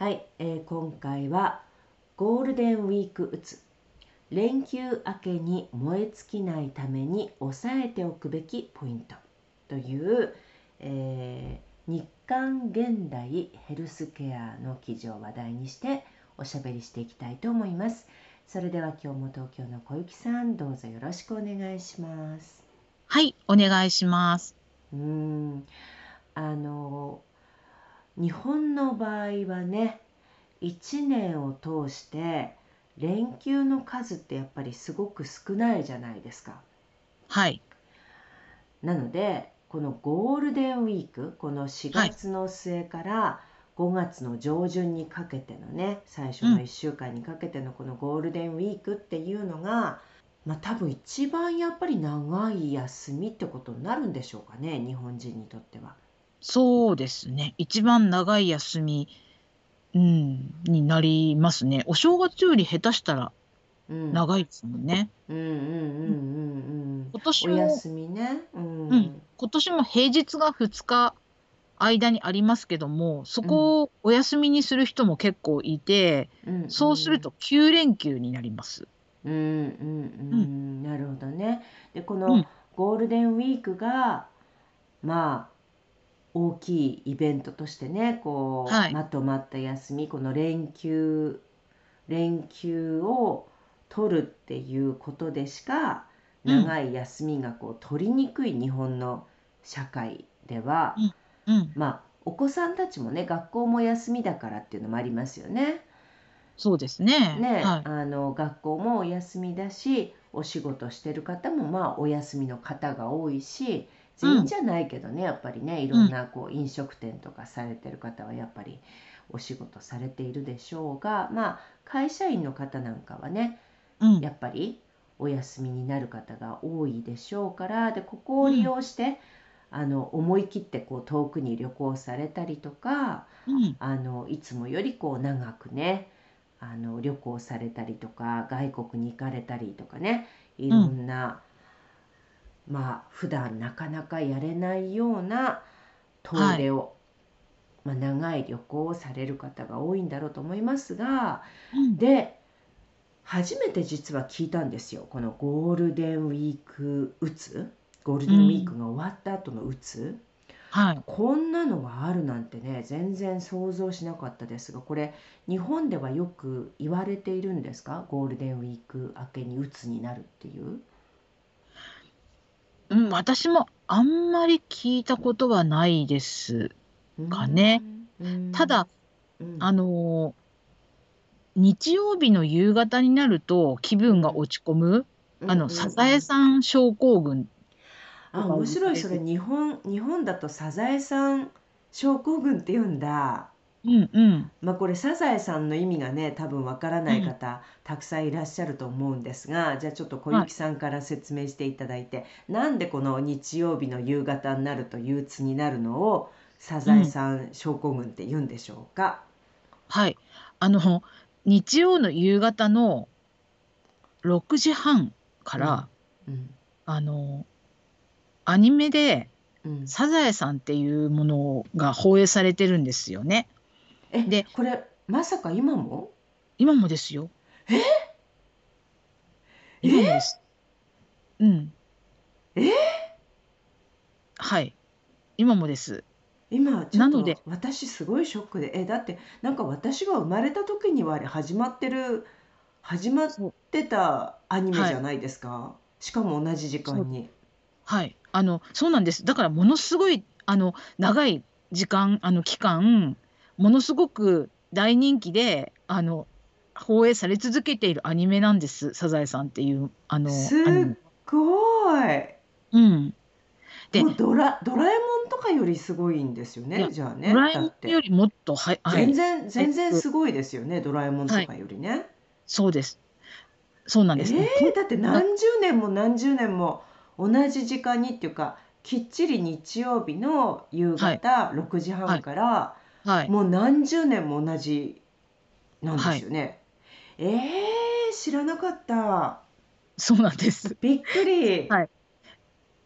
はい、えー、今回はゴールデンウィークうつ。連休明けに燃え尽きないために押さえておくべきポイントという、えー、日刊現代ヘルスケアの記事を話題にしておしゃべりしていきたいと思います。それでは今日も東京の小雪さんどうぞよろしくお願いします。はいお願いします。うんあの日本の場合はね1年を通して連休の数ってやっぱりすごく少ないじゃないですか。はい。なのでこのゴールデンウィークこの4月の末から5月の上旬にかけてのね最初の1週間にかけてのこのゴールデンウィークっていうのが、まあ多分一番やっぱり長い休みってことになるんでしょうかね日本人にとっては。そうですね。一番長い休み、うん、になりますね。お正月より下手したらうん、長いですもんね。うんうんうんうんうん今年も、お休みね。うん。うん今年も平日が2日間にありますけども、そこをお休みにする人も結構いて、うんそうすると9連休になります。うんうんうん、なるほどね。でこうのんゴールデンウィークがまあ大きいイベントとしてねこう、はいまとまった休みこの連休連休を取るっていうことでしかうん長い休みがこう取りにくい日本の社会では、うん、まあお子さんたちもね学校も休みだからっていうのもありますよね。そうですね。ね、はい。あの学校もお休みだしお仕事してる方もまあお休みの方が多いし全員じゃないけどね、やっぱりねいろんなこう飲食店とかされてる方はやっぱりお仕事されているでしょうがまあ会社員の方なんかはねやっぱりお休みになる方が多いでしょうからでここを利用して、あの思い切ってこう遠くに旅行されたりとかあのいつもよりこう長くねあの旅行されたりとか外国に行かれたりとかねいろんな、まあ普段なかなかやれないような遠出を、まあ、長い旅行をされる方が多いんだろうと思いますがうん。で初めて実は聞いたんですよ。このゴールデンウィークうつゴールデンウィークが終わった後のうつ。はい。こんなのがあるなんてね全然想像しなかったですがこれ日本ではよく言われているんですか？ゴールデンウィーク明けに鬱になるっていううん、私もあんまり聞いたことはないです。かね。うん。ただ、うん。あのー日曜日の夕方になると気分が落ち込む、あの、サザエんさん症候群。あ面白い。それ日本日本だとサザエさん症候群って言うんだうんうん。まあこれサザエさんの意味がね多分わからない方、たくさんいらっしゃると思うんですがじゃあちょっと小雪さんから説明していただいて、なんでこの日曜日の夕方になると憂鬱になるのをサザエさん症候群って言うんでしょうか、はい。あの、日曜の夕方の6時半から、うんあの、アニメでうん、サザエさんっていうものが放映されてるんですよね。えでこれまさか今も？今もですよ。え？今もです。うん。え？はい。今もです。今ちょっとなので私すごいショックでえだってなんか私が生まれた時にはあれ始まってる始まってたアニメじゃないですか、しかも同じ時間に。はい。あの、そうなんです。だからものすごい、あの、長い時間、あの、期間、ものすごく大人気で、あの、放映され続けているアニメなんです。サザエさんっていう、あの、すっ。ごい。うん。でもうドラドラえもんとかよりすごいんですよねじゃあねドラえもんよりもっとは、はい、全然全然すごいですよねドラえもんとかよりね、そうです。そうなんです。えー、だって何十年も何十年も同じ時間にっていうかきっちり日曜日の夕方6時半から、はい。もう何十年も同じなんですよね。えー、知らなかった。そうなんです。びっくり。はい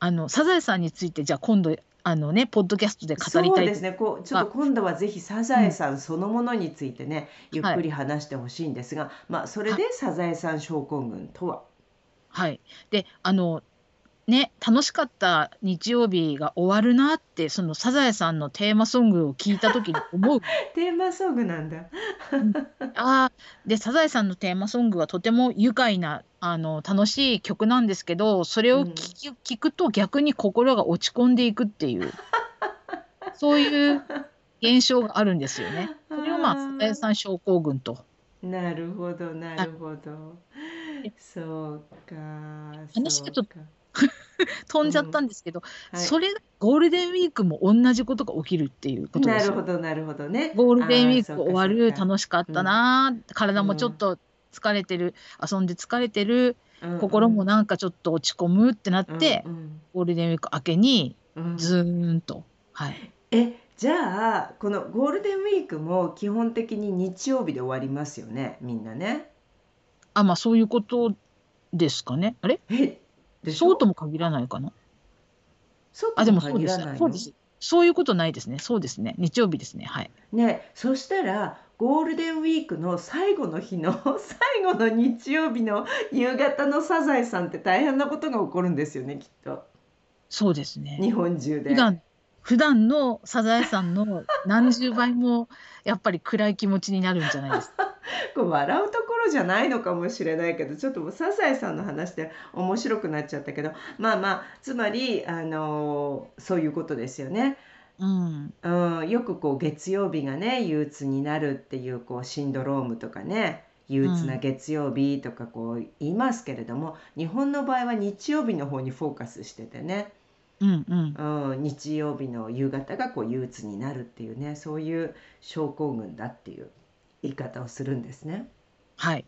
あのサザエさんについてじゃあ今度あのねポッドキャストで語りたいそうですね。こうちょっと今度はぜひサザエさんそのものについてね、ゆっくり話してほしいんですが、まあそれでサザエさん症候群とは？はい。で、あの、ね、楽しかった日曜日が終わるなって、そのサザエさんのテーマソングを聞いたときに思う。テーマソングなんだ。ああ、で、サザエさんのテーマソングはとても愉快な、あの、楽しい曲なんですけど、それを聞き、聞くと逆に心が落ち込んでいくっていう、そういう現象があるんですよね。それをまあ、サザエさん症候群と。なるほどなるほど。そうか。話がちょっとそうか 飛んじゃったんですけど、はい。それゴールデンウィークも同じことが起きるっていうことですよ。なるほどなるほどね。ゴールデンウィーク終わる楽しかったな、体もちょっと疲れてる、遊んで疲れてる心もなんかちょっと落ち込むってなって、うんうんゴールデンウィーク明けにうん。ズーンと、はい。えじゃあこのゴールデンウィークも基本的に日曜日で終わりますよねみんなね。あまあそういうことですかね。あれ？えでそうとも限らないかな。そうとあでももそうです。そうです。そういうことないですね。そうですね。日曜日ですね。はい。ねそしたらゴールデンウィークの最後の日の 最後の日曜日の夕方のサザエさんって大変なことが起こるんですよねきっと。そうですね。日本中で。普段普段のサザエさんの何十倍もやっぱり暗い気持ちになるんじゃないですか こう笑うところじゃないのかもしれないけどちょっともうサザエさんの話で面白くなっちゃったけどまあまあつまり、あのそういうことですよね。うん。うん、よくこう月曜日がね憂鬱になるっていうこうシンドロームとかね憂鬱な月曜日とかこう言いますけれども、日本の場合は日曜日の方にフォーカスしててね、うんうん。うん、日曜日の夕方がこう憂鬱になるっていうねそういう症候群だっていう言い方をするんですね。はい。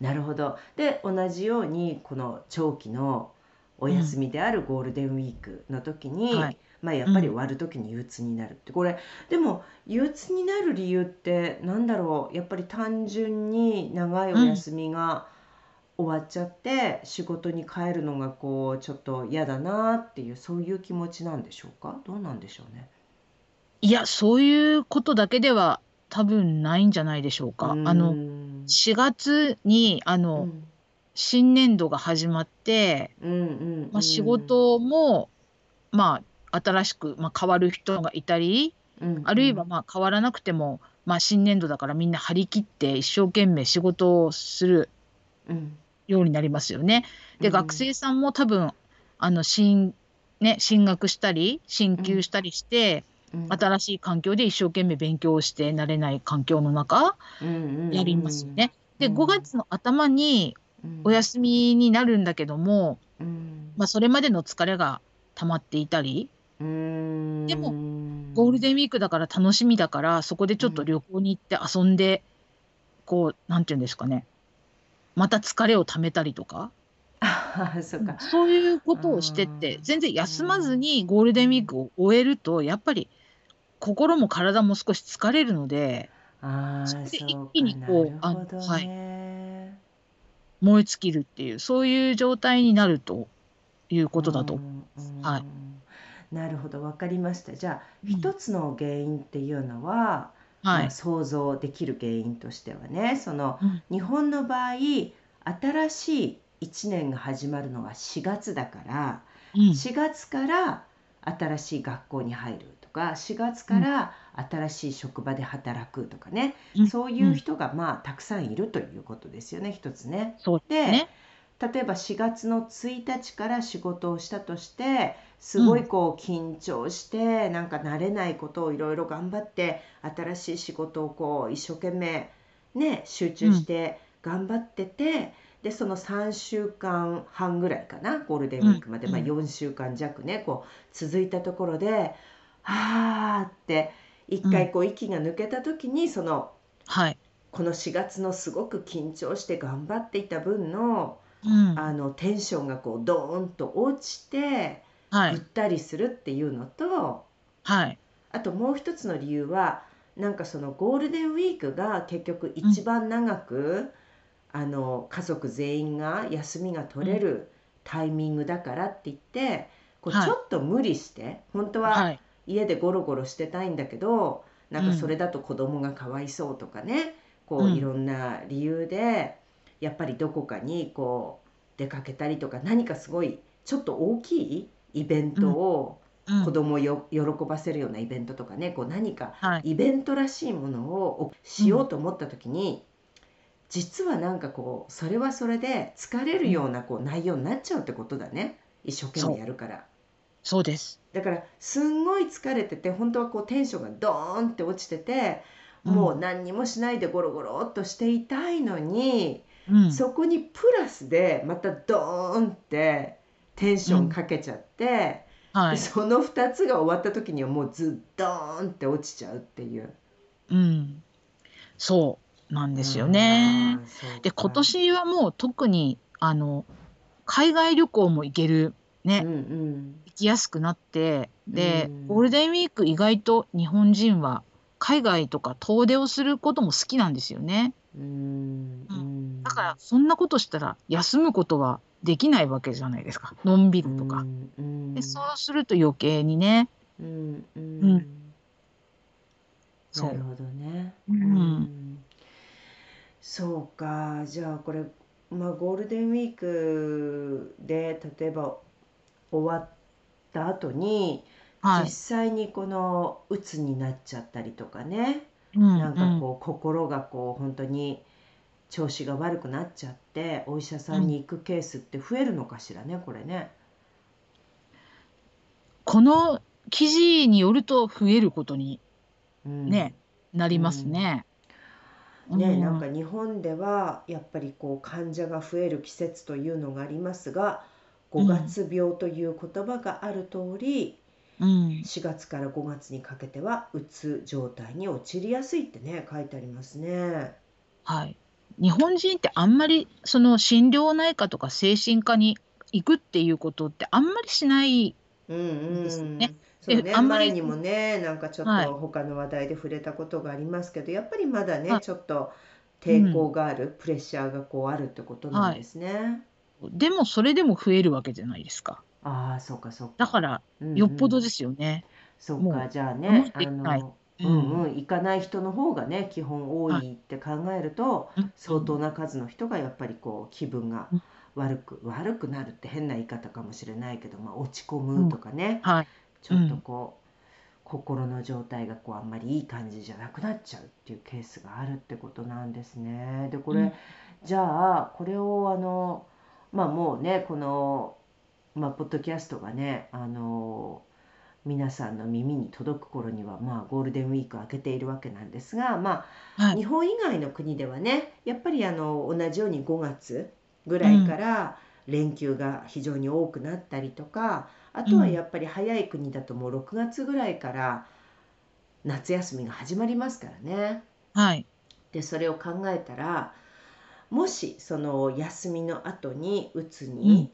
なるほど。で同じようにこの長期のお休みであるゴールデンウィークの時に、はい。まあ、やっぱり終わる時に憂鬱になるってこれでも憂鬱になる理由ってなんだろう。やっぱり単純に長いお休みが終わっちゃって仕事に帰るのがこうちょっと嫌だなっていうそういう気持ちなんでしょうか？どうなんでしょうね。いやそういうことだけでは多分ないんじゃないでしょうか。あうのん。4月にあうの、ん。新年度が始まって、うんうんまあ、仕事も、まあ、新しく、まあ、変わる人がいたり、うんあるいはまあ変わらなくても、まあ、新年度だからみんな張り切って一生懸命仕事をするうん。ようになりますよね。で、うん学生さんも多分あの進,、ね、進学したり進級したりして、うん新しい環境で一生懸命勉強して慣れない環境の中やりますよね。でうん。5月の頭にうん。お休みになるんだけども、うん。まあ、それまでの疲れが溜まっていたりうん。でもゴールデンウィークだから楽しみだからそこでちょっと旅行に行って遊んで、こうなんていうんですかね。また疲れをためたりとか、あ あそうかそういうことをしてってうん。全然休まずにゴールデンウィークを終えるとやっぱり心も体も少し疲れるのでああそれで一気にこうか。なるほどあのね燃え尽きるっていうそういう状態になるということだと。はい。なるほどわかりました。じゃあうん。一つの原因っていうのは、はい。まあ、想像できる原因としてはねそのうん。日本の場合新しい1年が始まるのが4月だから、うん。4月から新しい学校に入る。とか4月から新しい職場で働くとかね、うん。そういう人がまあたくさんいるということですよね一つね。ですね。例えば4月の1日から仕事をしたとしてすごいこう緊張して、なんか慣れないことをいろいろ頑張って新しい仕事をこう一生懸命ね集中して頑張ってて、でその3週間半ぐらいかなゴールデンウィークまで、うん。まあ、4週間弱ねこう続いたところではあって一回こう息が抜けた時にそのはい。この4月のすごく緊張して頑張っていた分のうん。あのテンションがこうドーンと落ちてぐっはい。たりするっていうのとはい。あともう一つの理由はなんかそのゴールデンウィークが結局一番長く、あの家族全員が休みが取れるタイミングだからって言ってこうはいちょっと無理して本当ははい。家でゴロゴロしてたいんだけどなんかそれだと子供がかわいそうとかねこううんいろんな理由でやっぱりどこかにこう出かけたりとか何かすごいちょっと大きいイベントをうん子供をよ喜ばせるようなイベントとかねこう何かはい。イベントらしいものをしようと思った時に、実はなんかこうそれはそれで疲れるようなこう内容になっちゃうってことだね一生懸命やるから。そうです。だからすんごい疲れてて本当はこうテンションがドーンって落ちててうんもう何にもしないでゴロゴロっとしていたいのに、うん。そこにプラスでまたドーンってテンションかけちゃって、はい。その2つが終わった時にはもうずっドーンって落ちちゃうっていう。うん。そうなんですよね。で、今年はもう特に、あの、海外旅行も行ける、ね、うんうん。行きやすくなって、でうん、ゴールデンウィーク意外と日本人は海外とか遠出をすることも好きなんですよね。うんうん。だから、そんなことしたら休むことはできないわけじゃないですか。のんびりとか。うんうん。で、そうすると余計にね、うんううん。んそうなるほどね。うん。そうか。じゃあこれ、まあ、ゴールデンウィークで例えば終わった後に、実はい。際にこの鬱になっちゃったりとかね、うんなんかこう心がこう本当に調子が悪くなっちゃってお医者さんに行くケースって増えるのかしらねこれね。この記事によると増えることにうんねなりますね。ね、うんなんか日本ではやっぱりこう患者が増える季節というのがありますが5月病という言葉がある通り、うん、4月から5月にかけてはうつ状態に陥りやすいってね書いてありますね。はい。日本人ってあんまりその心療内科とか精神科に行くっていうことってあんまりしない。うんうんですねそうねあんまり前にもねなんかちょっはいと他の話題で触れたことがありますけどやっぱりまだねはいちょっと抵抗がある、プレッシャーがこうあるってことなんですね。でもそれでも増えるわけじゃないですか。ああそうかそうか。だからうんうん。よっぽどですよね。そうか。じゃあ我ねあのうん。うん行かない人の方がね基本多いって考えるとうん。相当な数の人がやっぱりこう気分がうん。悪く悪くなるって変な言い方かもしれないけど、まあ、落ち込むとかね、はい。ちょっとこう心の状態がこうあんまりいい感じじゃなくなっちゃうっていうケースがあるってことなんですね。でこれ、うん。じゃあこれをあのまあもうねこの、まあ、ポッドキャストがねあの皆さんの耳に届く頃には、まあ、ゴールデンウィーク明けているわけなんですが、まあ、はい。日本以外の国ではねやっぱりあの同じように5月ぐらいから連休が非常に多くなったりとか、あとはやっぱり早い国だともう6月ぐらいから夏休みが始まりますからね。はい。でそれを考えたらもしその休みの後にうつに、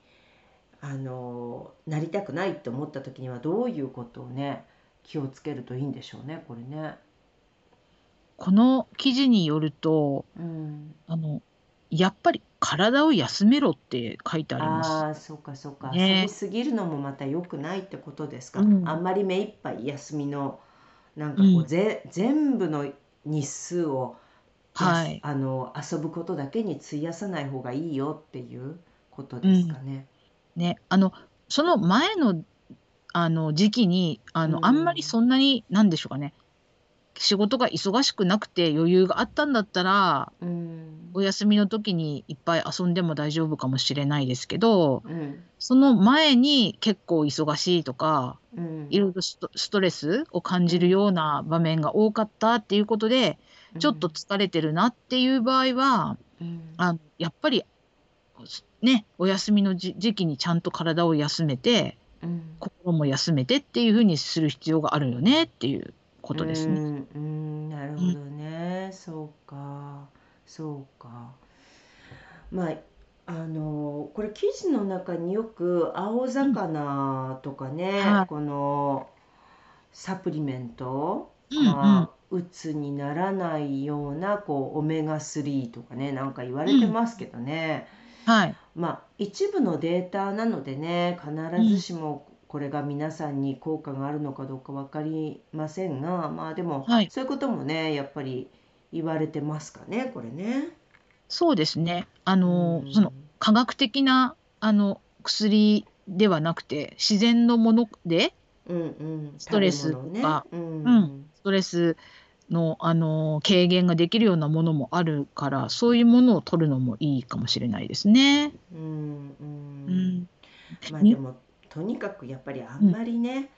あのなりたくないって思った時にはどういうことをね気をつけるといいんでしょうねこれね。この記事によると、うん。あの、やっぱり体を休めろって書いてあります。ああそうかそうか、ね。遊びすぎるのもまた良くないってことですか、うん。あんまり目いっぱい休みのなんかこう、うん。ぜ全部の日数を、はい。あの遊ぶことだけに費やさない方がいいよっていうことですかね。ね、あの、その前の、あの時期に、あの、うん。あんまりそんなに、なんでしょうかね。仕事が忙しくなくて余裕があったんだったら、うん。お休みの時にいっぱい遊んでも大丈夫かもしれないですけど、うん。その前に結構忙しいとか、うん。いろいろストレスを感じるような場面が多かったっていうことで、ちょっと疲れてるなっていう場合は、うん。あのやっぱりね、お休みのじ時期にちゃんと体を休めて、うん。心も休めてっていう風にする必要があるよねっていうことですね。うん、うん、なるほどね、そうか、そうか。まあ、あの、これ記事の中によく青魚とかね、はい。このサプリメント、うんまあ、うつにならないようなこうオメガ3とかね、なんか言われてますけどね。はい。まあ一部のデータなのでね必ずしもこれが皆さんに効果があるのかどうか分かりませんがまあでもはいそういうこともねやっぱり言われてますかねこれね。そうですね。あの、うんその科学的なあの薬ではなくて自然のものでうんうんストレスとかうんうんストレスのあの軽減ができるようなものもあるからそういうものを取るのもいいかもしれないですね。うんうんうん。まあでもとにかくやっぱりあんまりね、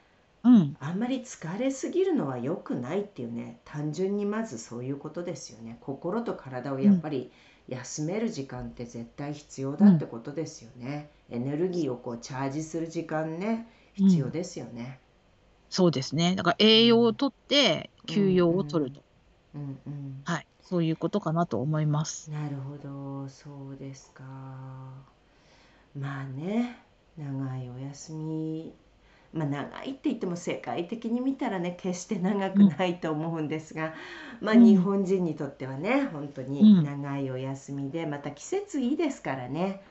うん。あんまり疲れすぎるのは良くないっていうね単純にまずそういうことですよね。心と体をやっぱり休める時間って絶対必要だってことですよね、エネルギーをこうチャージする時間ね必要ですよねそうですね。だから栄養をとって休養を取ると。うんうん。はい。そういうことかなと思います。なるほど。そうですか。まあね。長いお休み。まあ長いって言っても世界的に見たらね決して長くないと思うんですが、まあうん日本人にとってはね本当にうん。長いお休みでまた季節いいですからね、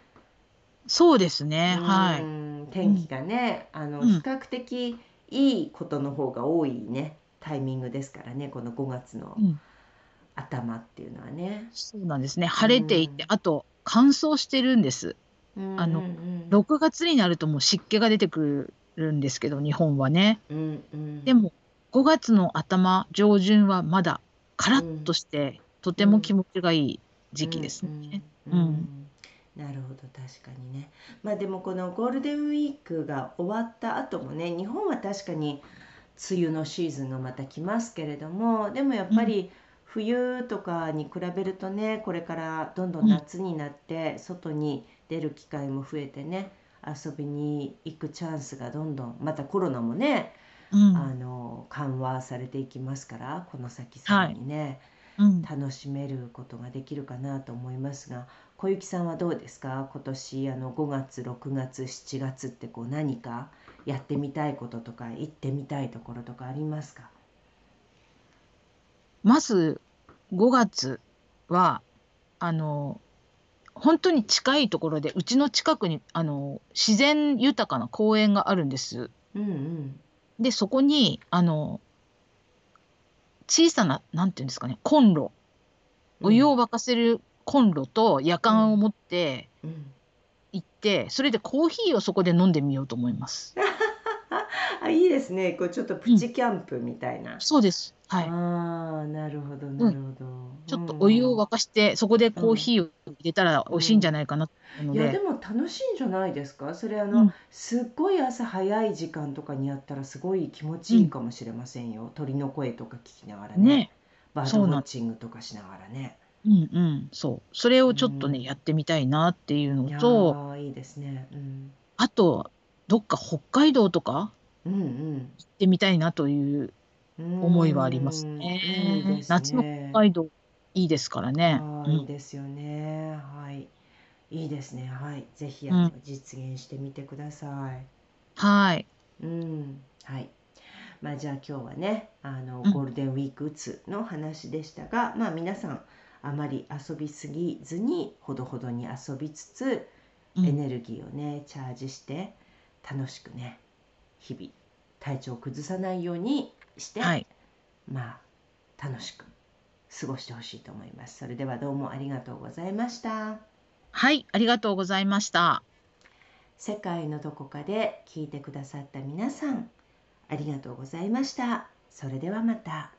そうですね。はい。うん。天気がね、あのうん。比較的いいことの方が多いねタイミングですからねこの5月のうん頭っていうのはね。そうなんですね。晴れていて、うんあと乾燥してるんです。あのうんうん6月になるともう湿気が出てくるんですけど、日本はね。うんうんでも5月の頭、上旬はまだカラッとして、とても気持ちがいい時期ですね。うんうんうんなるほど確かにね。まあでもこのゴールデンウィークが終わった後もね日本は確かに梅雨のシーズンがまた来ますけれどもでもやっぱり冬とかに比べるとねこれからどんどん夏になって外に出る機会も増えてね遊びに行くチャンスがどんどんまたコロナもねうん。あの緩和されていきますからこの先さらにね、うん。楽しめることができるかなと思いますが小雪さんはどうですか？今年あの5月6月7月ってこう何かやってみたいこととか行ってみたいところとかありますか？まず5月はあの本当に近いところでうちの近くにあの自然豊かな公園があるんです。うんうん。でそこにあの小さななんていうんですかねコンロお湯を沸かせるコンロと夜間を持ってうん行ってそれでコーヒーをそこで飲んでみようと思います。あいいですねこうちょっとプチキャンプみたいな、そうです。はい。ああなるほどなるほど、ちょっとお湯を沸かかしてそこでコーヒーを入れたら美味しいんじゃないかなうので。いやでも楽しいんじゃないですかそれあの、うんすっごい朝早い時間とかにやったらすごい気持ちいいかもしれませんよ、鳥の声とか聞きながらねね。バードウォッチングとかしながらねうんうん、そう。それをちょっとね、うん。やってみたいなっていうのと、ーいいですね。うん。あと、どっか北海道とかうん行ってみたいなといううん思いはありますうんいい。す夏のね北海道いいですからね。いいうんですよね。はい。いいですね。はい。ぜひ実現してみてください。はい。うん。はい。まあじゃあ今日はねあのうん。ゴールデンウィークうつの話でしたが、まあ皆さんあまり遊びすぎずにほどほどに遊びつつ、うんエネルギーをねチャージして楽しくね日々体調を崩さないようにして、はい。まあ楽しく過ごしてほしいと思います。それではどうもありがとうございました。はい。ありがとうございました。世界のどこかで聞いてくださった皆さんありがとうございました。それではまた。